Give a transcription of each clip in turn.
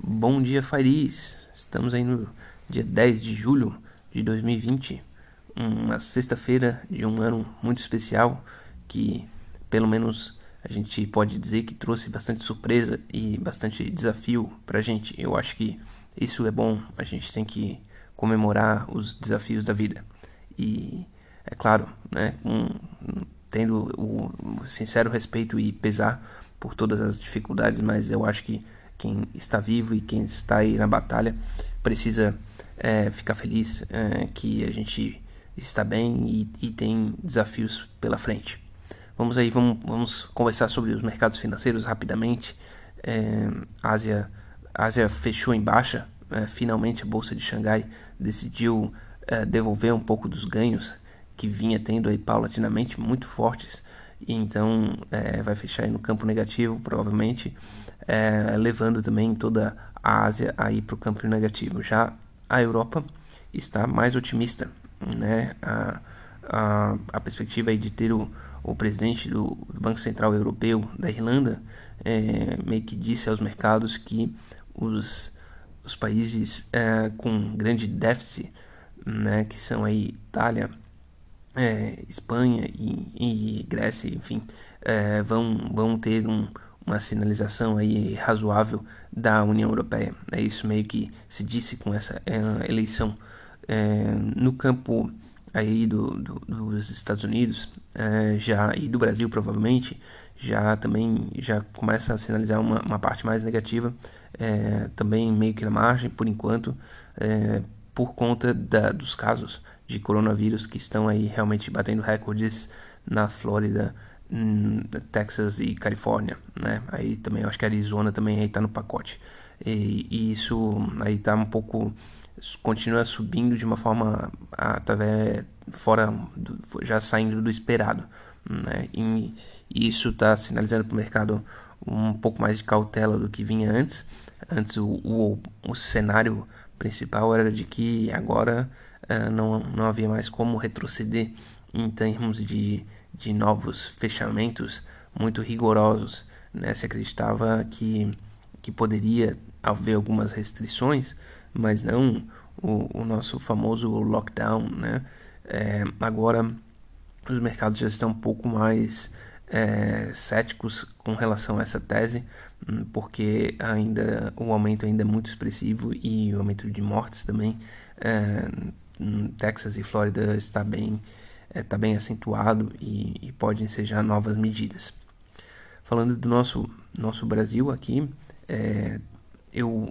Bom dia, Fariz. Estamos aí no dia 10 de julho de 2020, uma sexta-feira de um ano muito especial que, pelo menos, a gente pode dizer que trouxe bastante surpresa e bastante desafio pra gente. Eu acho que isso é bom, a gente tem que comemorar os desafios da vida. E, é claro, né, um, tendo o sincero respeito e pesar por todas as dificuldades, mas eu acho que quem está vivo e quem está aí na batalha precisa é, ficar feliz é, que a gente está bem e, e, tem desafios pela frente. Vamos aí, vamos, vamos conversar sobre os mercados financeiros rapidamente. É, Ásia, Ásia fechou em baixa. É, finalmente a bolsa de Xangai decidiu é, devolver um pouco dos ganhos que vinha tendo aí paulatinamente muito fortes e então é, vai fechar no campo negativo provavelmente é, levando também toda a Ásia aí para o campo negativo. Já a Europa está mais otimista né? A, a, a perspectiva de ter o, o presidente do, do Banco Central Europeu da Irlanda é, meio que disse aos mercados que os, os países é, com grande déficit né? Que são aí Itália é, Espanha e, e, Grécia, enfim, é, vão, vão ter um, uma sinalização aí razoável da União Europeia. É isso meio que se disse com essa é, eleição. É, no campo aí do, do, dos Estados Unidos é, já e do Brasil provavelmente já também já começa a sinalizar uma, uma parte mais negativa é, também meio que na margem por enquanto por conta da, dos casos de coronavírus que estão aí realmente batendo recordes na Flórida, Texas e Califórnia, né? Aí também acho que Arizona também aí tá no pacote. E, e isso aí tá um pouco continua subindo de uma forma através fora do, já saindo do esperado, né? E, e isso está sinalizando para o mercado um pouco mais de cautela do que vinha antes. Antes o, o, o cenário principal era de que agora uh, não, não havia mais como retroceder em termos de, de novos fechamentos muito rigorosos. Né? Se acreditava que, que poderia haver algumas restrições, mas não o, o nosso famoso lockdown. Né? É, agora os mercados já estão um pouco mais é, céticos com relação a essa tese, hum, porque ainda o aumento ainda é muito expressivo e o aumento de mortes também é, Texas e Flórida está bem, está é, bem acentuado e, e podem ser já novas medidas. Falando do nosso, nosso Brasil aqui, é, eu,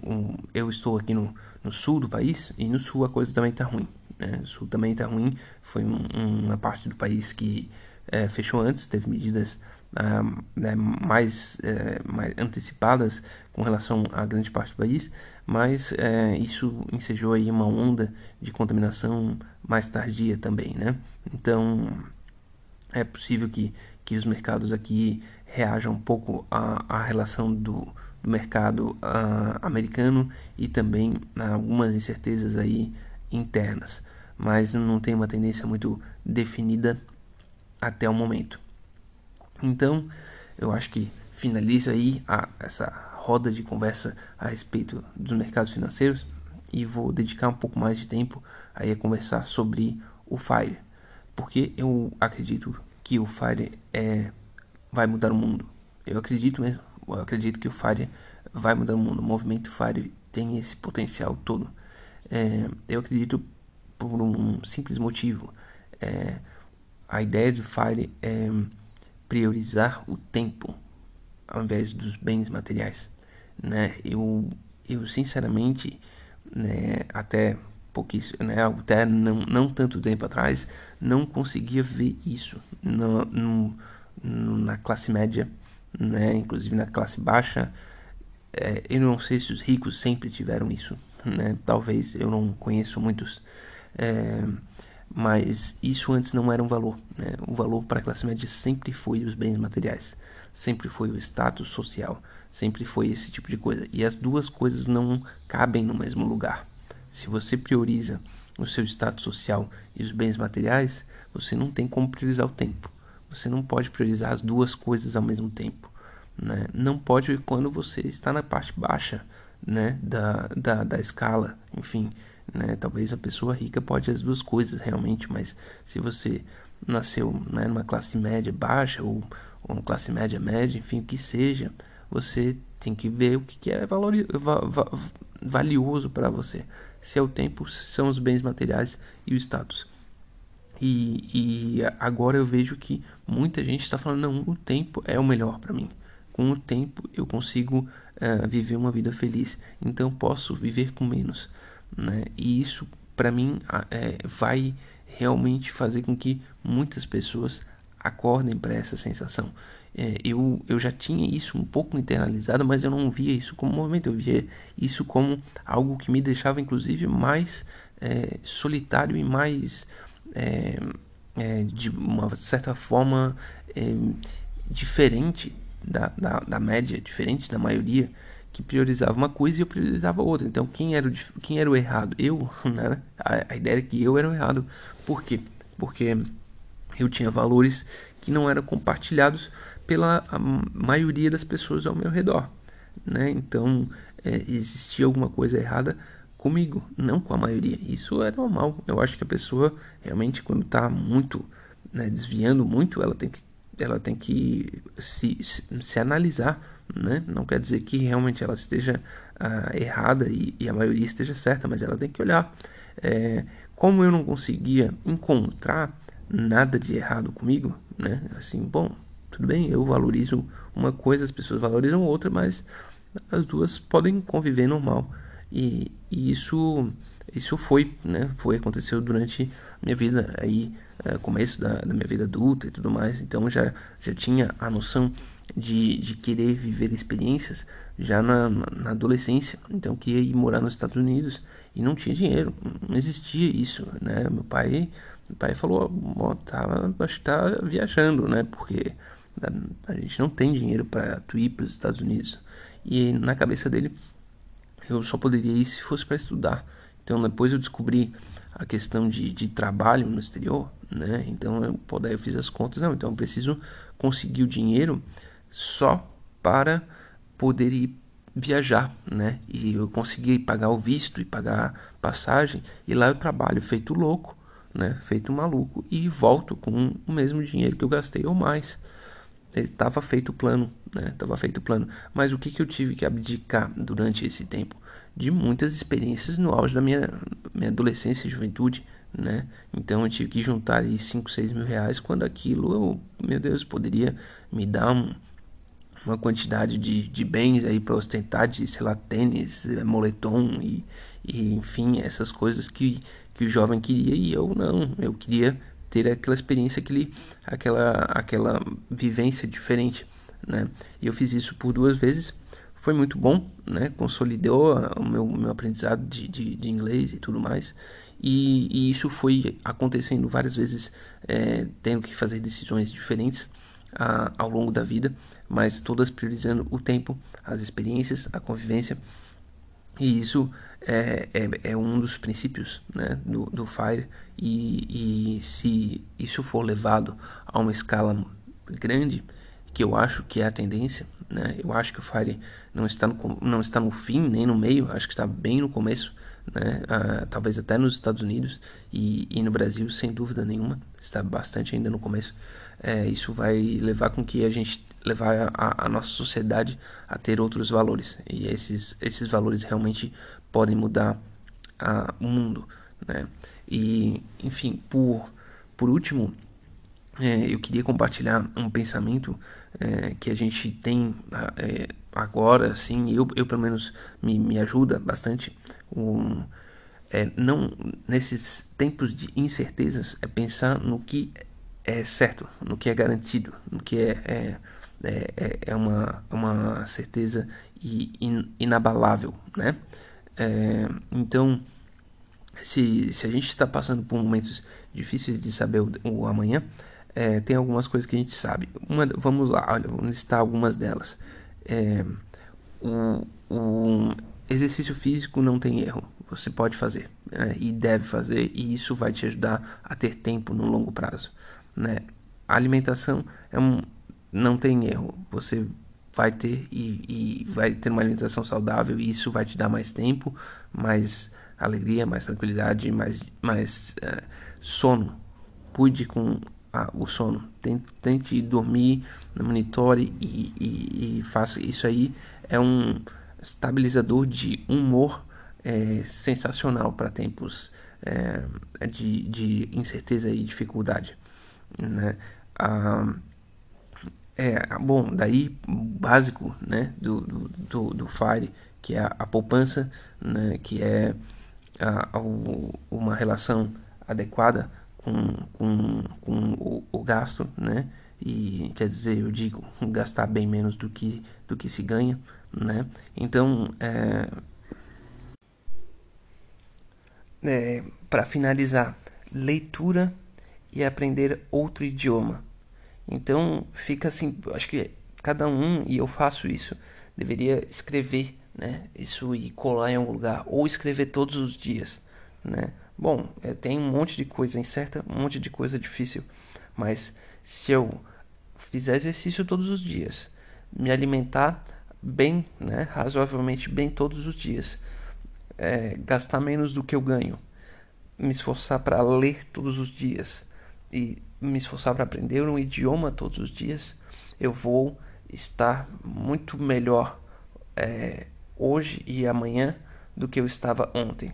eu estou aqui no, no sul do país e no sul a coisa também está ruim. Né? O sul também está ruim, foi um, uma parte do país que é, fechou antes, teve medidas ah, né, mais, é, mais antecipadas com relação à grande parte do país, mas é, isso ensejou aí uma onda de contaminação mais tardia também, né? Então é possível que, que os mercados aqui reajam um pouco à, à relação do, do mercado uh, americano e também algumas incertezas aí internas, mas não tem uma tendência muito definida até o momento. Então, eu acho que finalizo aí a, essa roda de conversa a respeito dos mercados financeiros e vou dedicar um pouco mais de tempo aí a conversar sobre o FIRE, porque eu acredito que o FIRE é, vai mudar o mundo. Eu acredito mesmo, eu acredito que o FIRE vai mudar o mundo. O movimento FIRE tem esse potencial todo. É, eu acredito por um simples motivo. É, a ideia do FIRE é priorizar o tempo ao invés dos bens materiais, né? Eu, eu sinceramente, né, até pouquíssimo, né, até não, não tanto tempo atrás, não conseguia ver isso no, no, na classe média, né, inclusive na classe baixa. É, eu não sei se os ricos sempre tiveram isso, né? Talvez eu não conheço muitos. É, mas isso antes não era um valor. Né? O valor para a classe média sempre foi os bens materiais, sempre foi o status social, sempre foi esse tipo de coisa. E as duas coisas não cabem no mesmo lugar. Se você prioriza o seu status social e os bens materiais, você não tem como priorizar o tempo. Você não pode priorizar as duas coisas ao mesmo tempo. né? Não pode quando você está na parte baixa, né? Da, da, da escala, enfim, né? Talvez a pessoa rica pode as duas coisas realmente, mas se você nasceu né, numa classe média baixa ou, ou uma classe média média, enfim, o que seja, você tem que ver o que é valor, va, va, valioso para você. Se é o tempo, são os bens materiais e o status. E, e agora eu vejo que muita gente está falando: não, o tempo é o melhor para mim. Com o tempo eu consigo uh, viver uma vida feliz. Então posso viver com menos. Né? E isso, para mim, é, vai realmente fazer com que muitas pessoas acordem para essa sensação. É, eu, eu já tinha isso um pouco internalizado, mas eu não via isso como movimento, eu via isso como algo que me deixava, inclusive, mais é, solitário e mais, é, é de uma certa forma, é, diferente da, da, da média, diferente da maioria que priorizava uma coisa e eu priorizava outra. Então, quem era o, quem era o errado? Eu, né? A, a ideia era que eu era o errado. Por quê? Porque eu tinha valores que não eram compartilhados pela maioria das pessoas ao meu redor, né? Então, é, existia alguma coisa errada comigo, não com a maioria. Isso é normal. Eu acho que a pessoa realmente quando está muito né, desviando muito, ela tem que ela tem que se, se, se analisar né? Não quer dizer que realmente ela esteja uh, errada e, e, a maioria esteja certa, mas ela tem que olhar. É, como eu não conseguia encontrar nada de errado comigo, né? Assim, bom, tudo bem, eu valorizo uma coisa, as pessoas valorizam outra, mas as duas podem conviver normal. E, e isso isso foi, né? Foi aconteceu durante minha vida aí, uh, começo da, da minha vida adulta e tudo mais. Então já já tinha a noção de, de querer viver experiências já na, na adolescência. Então, que ia ir morar nos Estados Unidos e não tinha dinheiro, não existia isso, né? Meu pai, meu pai falou, ó, tá, acho que tá viajando, né? Porque a, a gente não tem dinheiro para tu ir para os Estados Unidos. E na cabeça dele, eu só poderia ir se fosse para estudar. Então, depois eu descobri a questão de, de trabalho no exterior, né? Então, eu, pô, daí eu fiz as contas, não, então eu preciso conseguir o dinheiro só para poder ir viajar, né? E eu consegui pagar o visto e pagar passagem e lá eu trabalho feito louco, né? Feito maluco e volto com o mesmo dinheiro que eu gastei ou mais. Estava feito o plano, né? Tava feito plano. Mas o que que eu tive que abdicar durante esse tempo? De muitas experiências no auge da minha, minha adolescência e juventude, né? Então eu tive que juntar aí 5, 6 mil reais quando aquilo, eu, meu Deus, poderia me dar um, uma quantidade de, de bens aí para ostentar, de, sei lá, tênis, eh, moletom e, e, enfim, essas coisas que, que o jovem queria e eu não. Eu queria ter aquela experiência, aquele, aquela, aquela vivência diferente, né? E eu fiz isso por duas vezes. Foi muito bom, né? Consolidou o meu, meu aprendizado de, de, de inglês e tudo mais. E, e, isso foi acontecendo várias vezes, é, tendo que fazer decisões diferentes a, ao longo da vida mas todas priorizando o tempo, as experiências, a convivência. E isso é, é, é um dos princípios né, do, do FIRE. E, e se isso for levado a uma escala grande, que eu acho que é a tendência, né, eu acho que o FIRE não está no, não está no fim nem no meio, acho que está bem no começo. Né, talvez até nos Estados Unidos e, e no Brasil, sem dúvida nenhuma, está bastante ainda no começo. É, isso vai levar com que a gente levar a, a, nossa sociedade a ter outros valores. E esses esses valores realmente podem mudar a, o mundo né? E enfim por por último é, eu queria compartilhar um pensamento é, que a gente tem é, agora assim eu, eu pelo menos me, me ajuda bastante. Um, é, não nesses tempos de incertezas é pensar no que é certo no que é garantido no que é, é é, é, é uma, uma certeza in, inabalável, né? É, então, se, se a gente está passando por momentos difíceis de saber o, o amanhã, é, tem algumas coisas que a gente sabe. Uma, vamos lá, olha, vamos listar algumas delas. É, o exercício físico não tem erro, você pode fazer né, e deve fazer, e isso vai te ajudar a ter tempo no longo prazo. Né? A alimentação é um, não tem erro. Você vai ter e, e, vai ter uma alimentação saudável e isso vai te dar mais tempo, mais alegria, mais tranquilidade, mais, mais uh, sono. Cuide com a, o sono. Tente, tente dormir, monitore e, e, e, faça isso aí. É um estabilizador de humor é, sensacional para tempos é, de, de incerteza e dificuldade. Né? Ah, é, bom, daí básico né, do, do, do, do FIRE, que é a, a poupança, né, que é a, a, uma relação adequada com, com, com o, o, gasto, né? E quer dizer, eu digo, gastar bem menos do que, do que se ganha, né? Então, é, é, para finalizar, leitura e aprender outro idioma. Então fica assim, acho que cada um, e eu faço isso, deveria escrever, né? Isso e colar em algum lugar, ou escrever todos os dias, né? Bom, é, tem um monte de coisa incerta, um monte de coisa difícil, mas se eu fizer exercício todos os dias, me alimentar bem, né? Razoavelmente bem todos os dias, é, gastar menos do que eu ganho, me esforçar para ler todos os dias e me esforçar para aprender um idioma todos os dias, eu vou estar muito melhor é, hoje e amanhã do que eu estava ontem.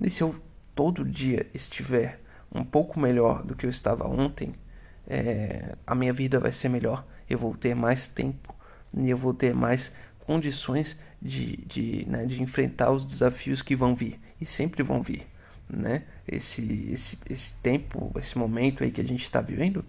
E se eu todo dia estiver um pouco melhor do que eu estava ontem, é, a minha vida vai ser melhor. Eu vou ter mais tempo e eu vou ter mais condições de, de, né, de enfrentar os desafios que vão vir e sempre vão vir né? Esse, esse, esse tempo, esse momento aí que a gente está vivendo,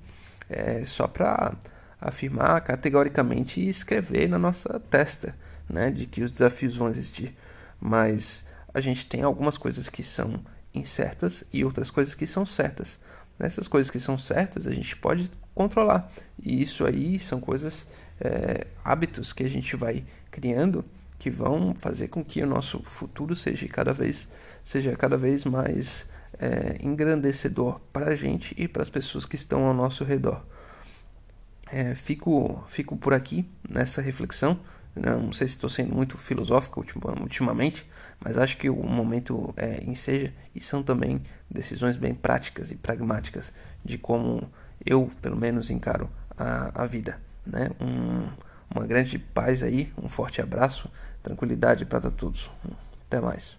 é só para afirmar categoricamente e escrever na nossa testa, né? De que os desafios vão existir. Mas a gente tem algumas coisas que são incertas e outras coisas que são certas. Nessas coisas que são certas a gente pode controlar. E isso aí são coisas, é, hábitos que a gente vai criando que vão fazer com que o nosso futuro seja cada vez, seja cada vez mais é, engrandecedor para a gente e para as pessoas que estão ao nosso redor. É, fico, fico por aqui nessa reflexão. Não sei se estou sendo muito filosófico ultimamente, mas acho que o momento é, enseja e são também decisões bem práticas e pragmáticas de como eu, pelo menos, encaro a, a vida. Né? Um, uma grande paz aí, um forte abraço, tranquilidade para todos. Até mais.